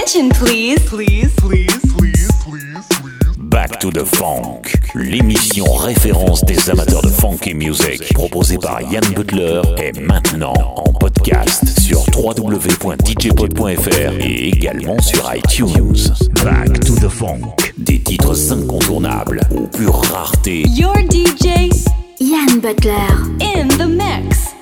attention, please. Please, please, please, please, please. Back to the Funk, l'émission référence des amateurs de funk et music, proposée par Yann Butler, est maintenant en podcast sur www.djpod.fr et également sur iTunes. Back to the Funk, des titres incontournables aux pures raretés. Your DJ, Yann Butler, in the mix.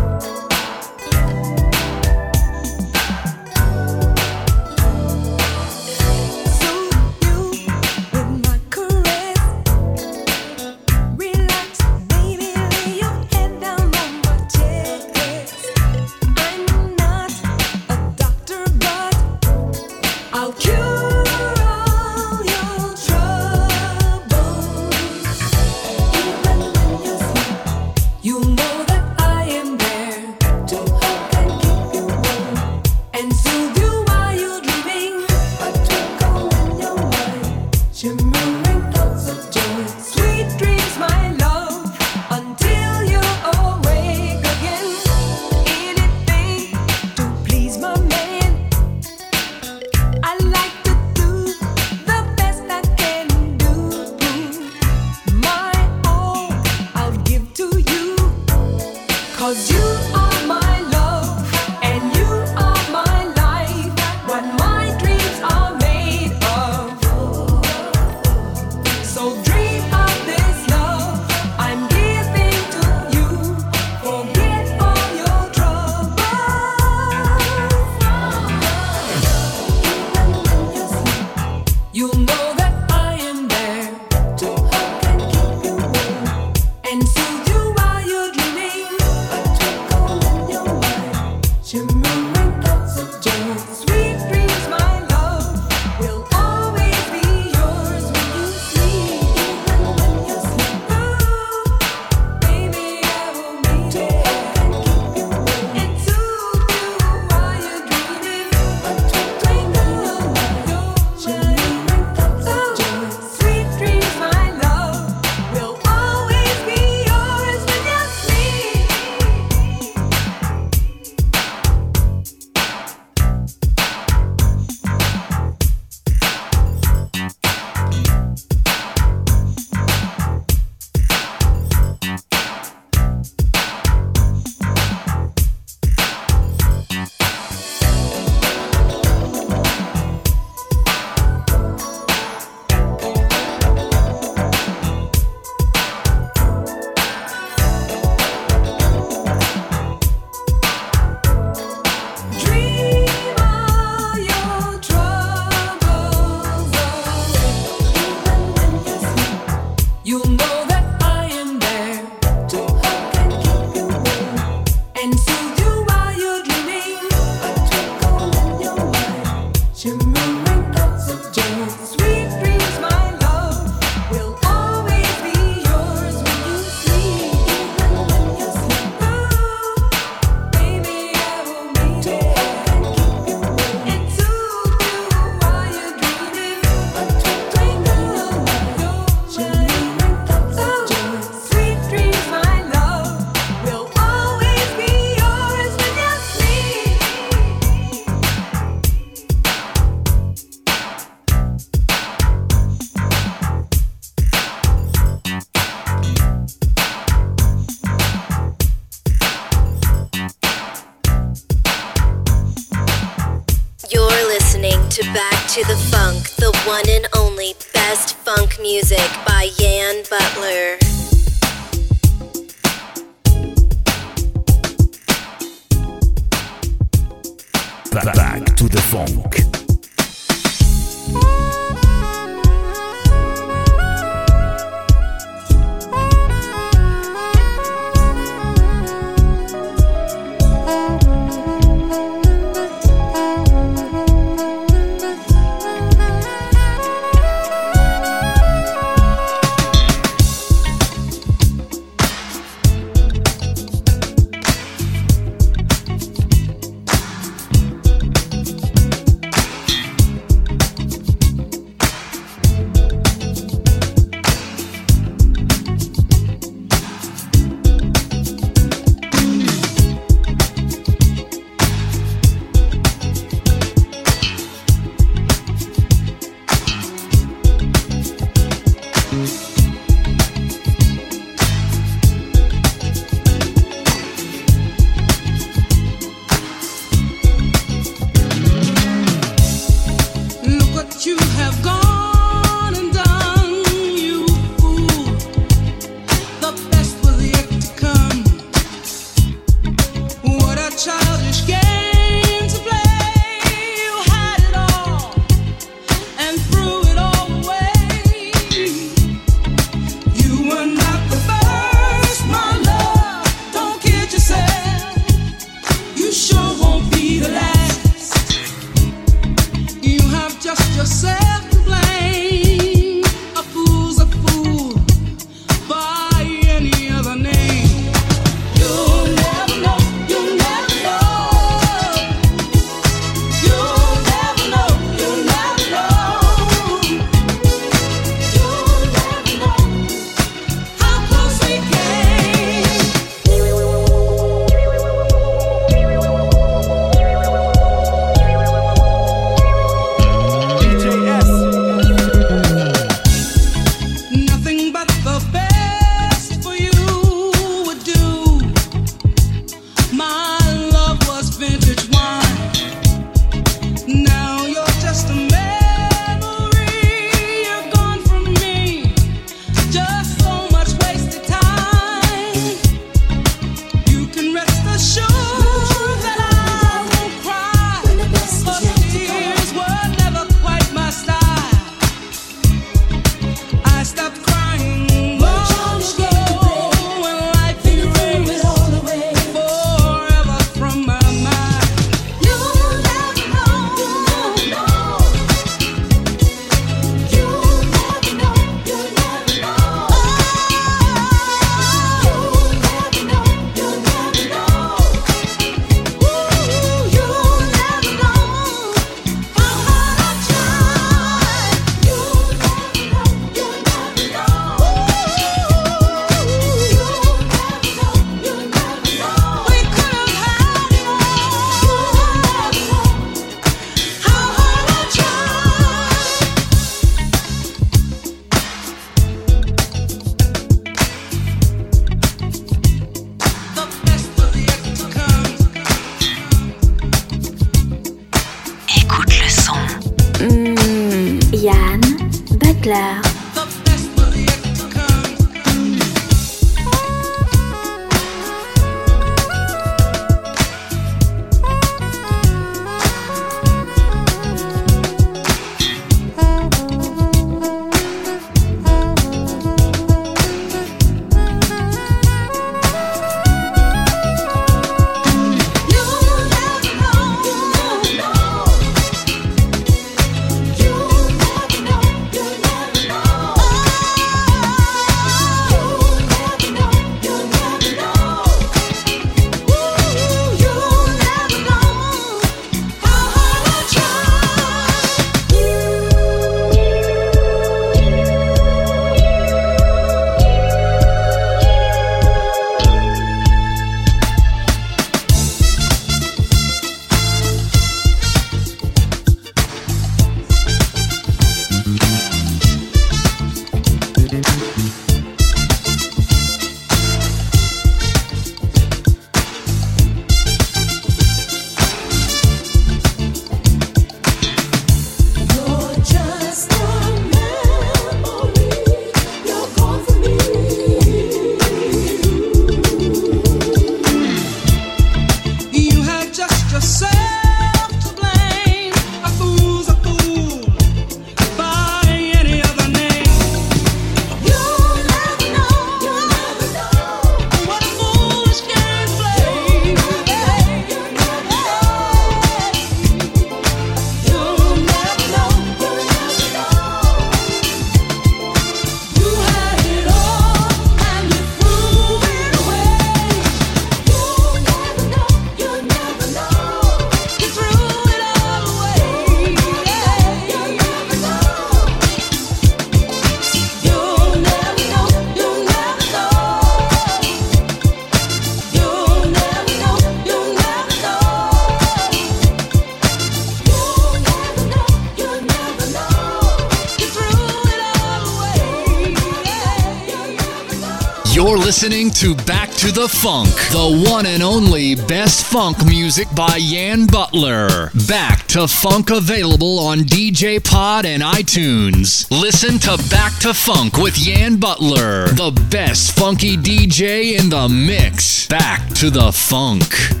To Back to the Funk, the one and only best funk music by Yann Butler. Back to Funk available on DJ Pod and iTunes. Listen to Back to Funk with Yann Butler, the best funky DJ in the mix. Back to the Funk.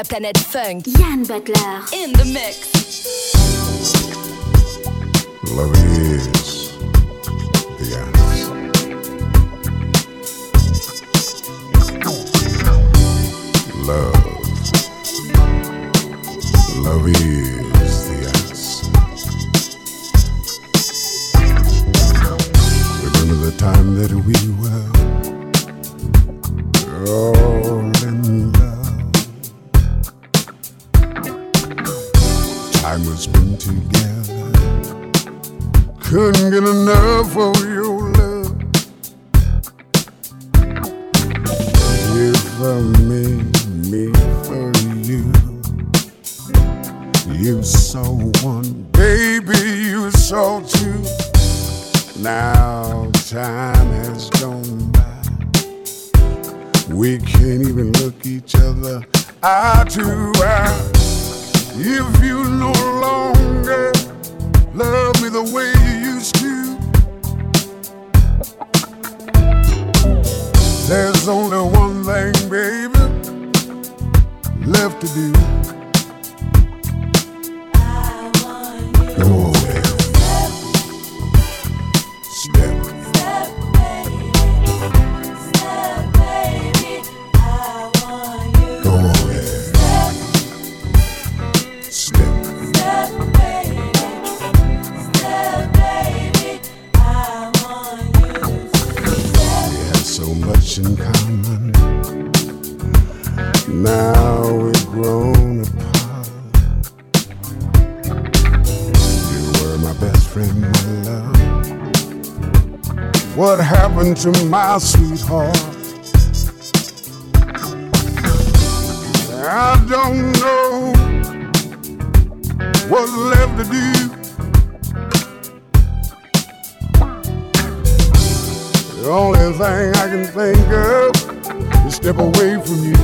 La planète funk. Yann Butler. In the mix. Love is to my sweetheart. I don't know what's left to do. The only thing I can think of is step away from you.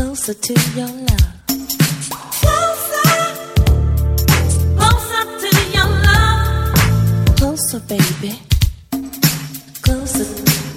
closer to your love. Closer, closer to your love. Closer, baby. Closer.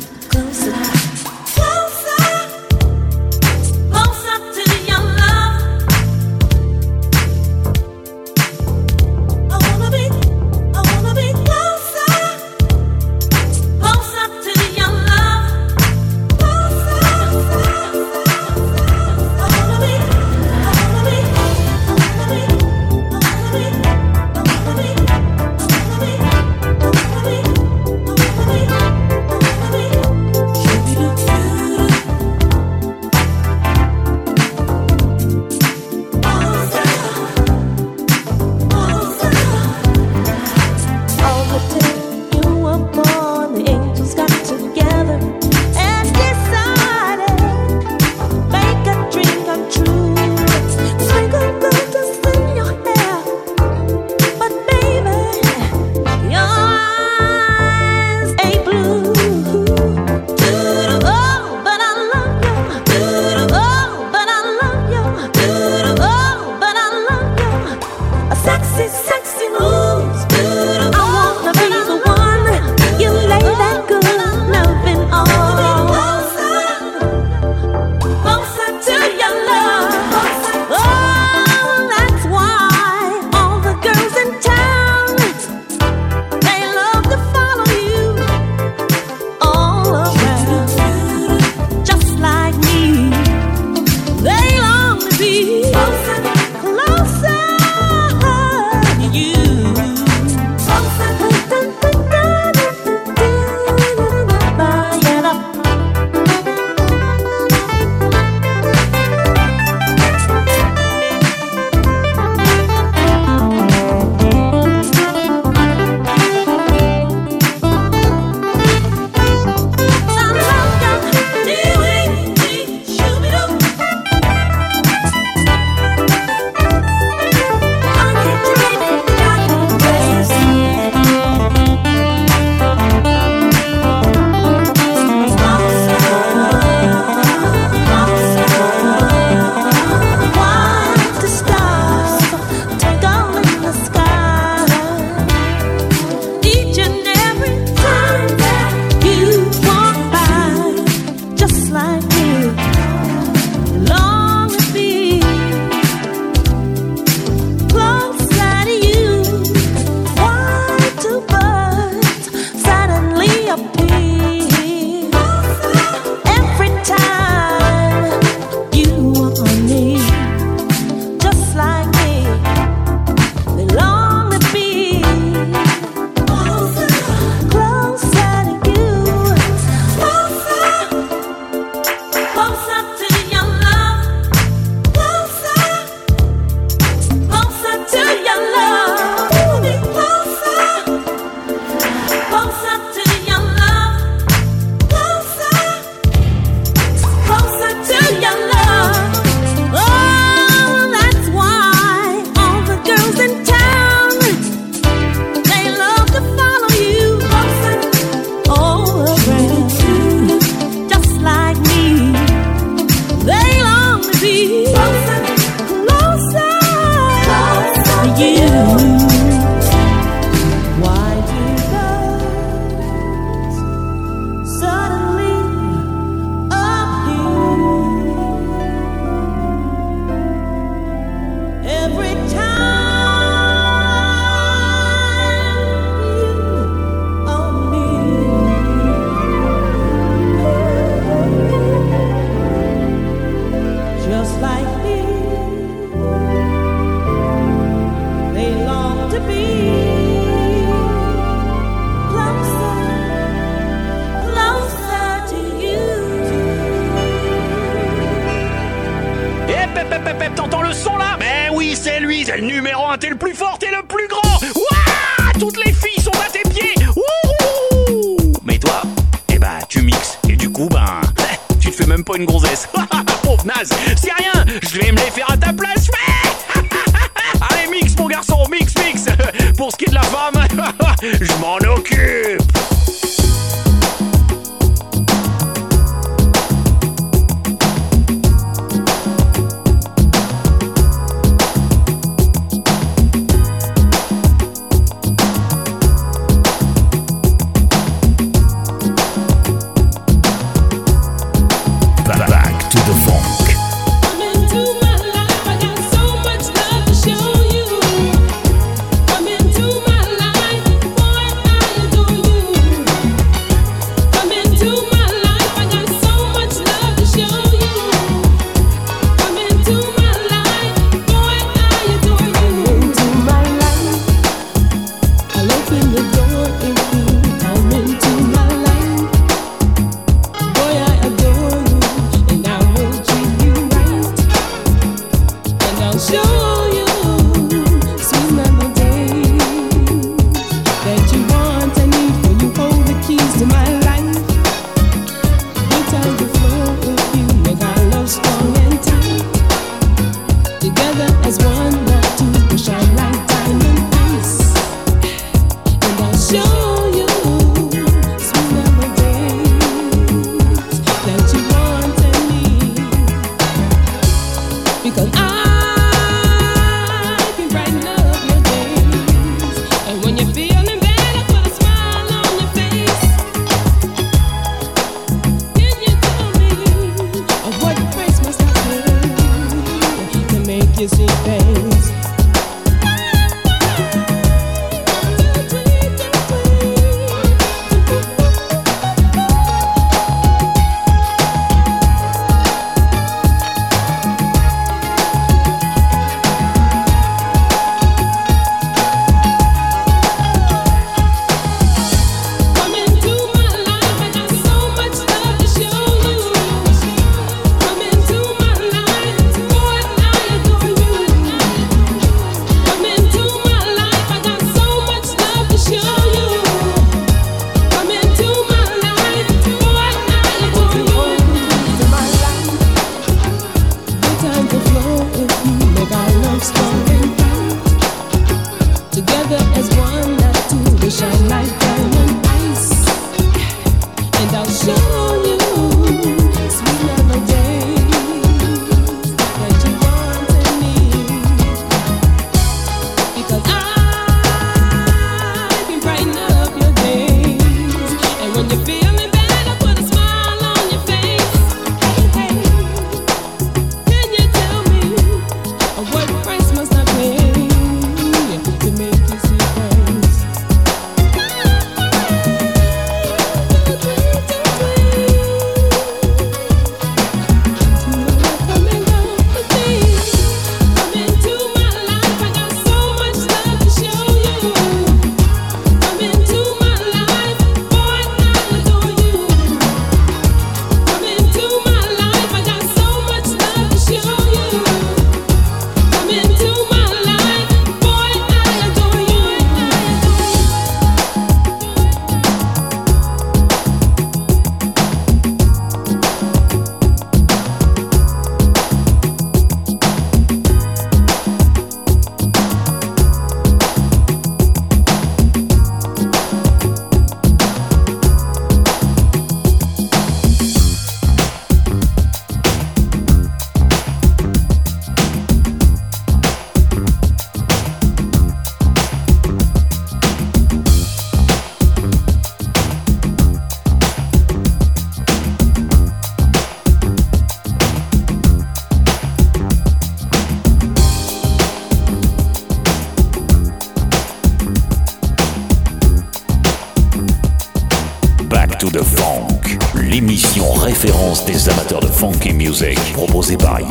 you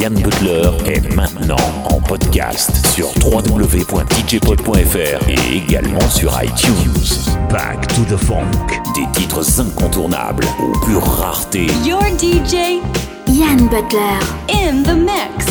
Yann Butler est maintenant en podcast sur www.djpod.fr et également sur iTunes. Back to the Funk. Des titres incontournables aux plus raretés. Your DJ, Yann Butler, in the mix.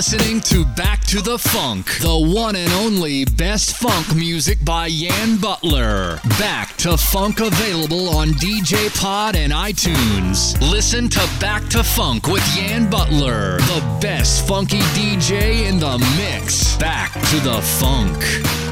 listening to Back to the Funk, the one and only best funk music by Yann Butler. Back to Funk available on DJ Pod and iTunes. Listen to Back to Funk with Yann Butler, the best funky DJ in the mix. Back to the Funk.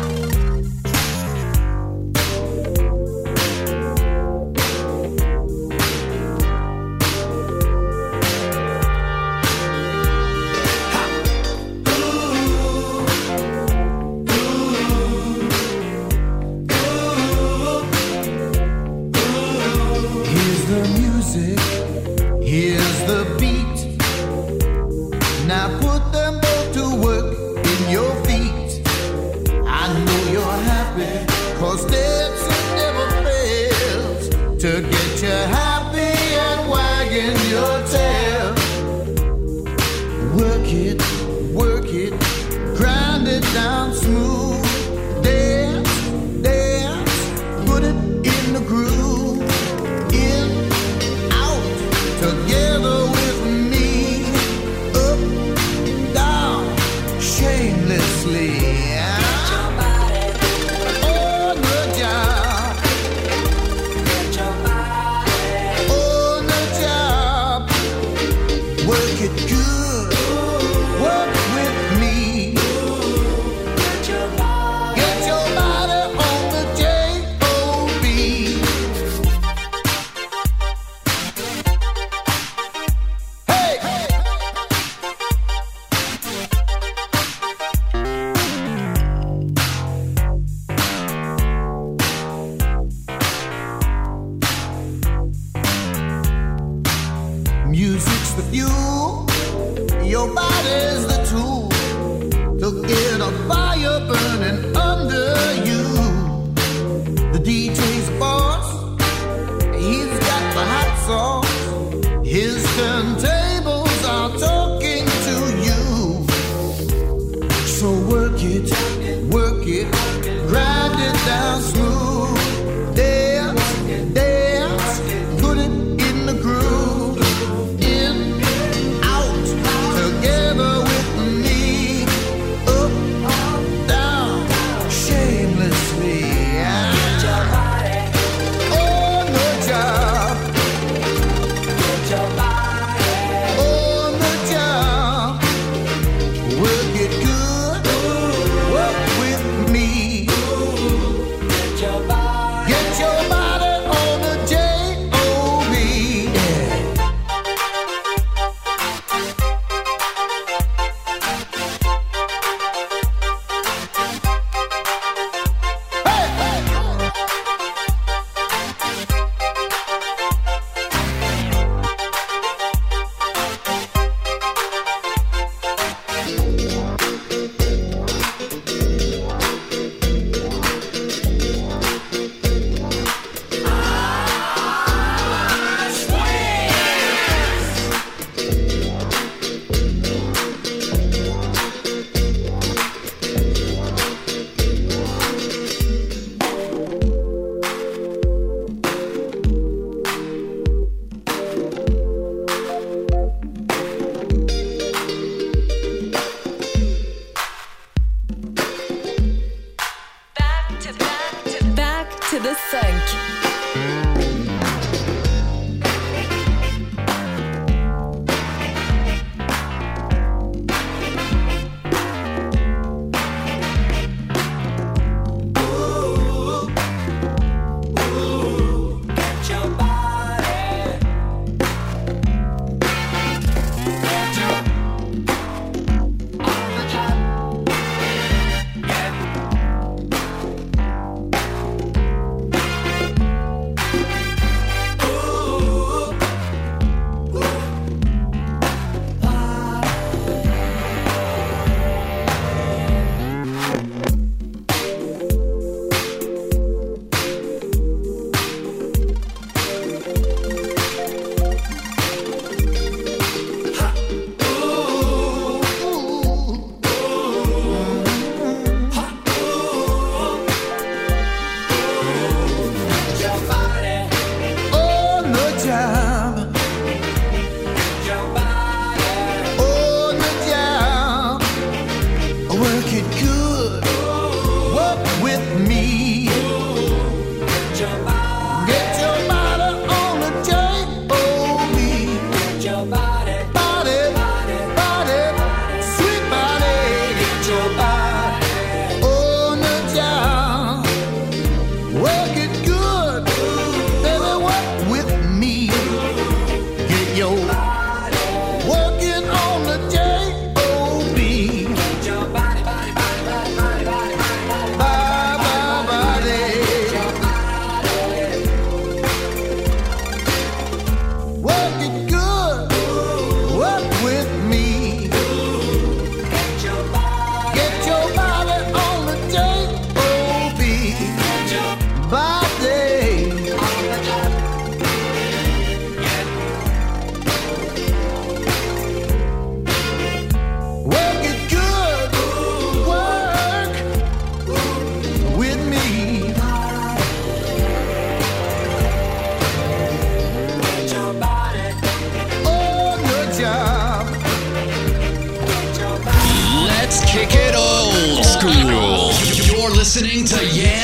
To Yann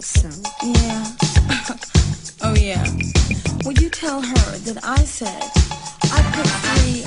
Yeah. oh, yeah. Will you tell her that I said I put three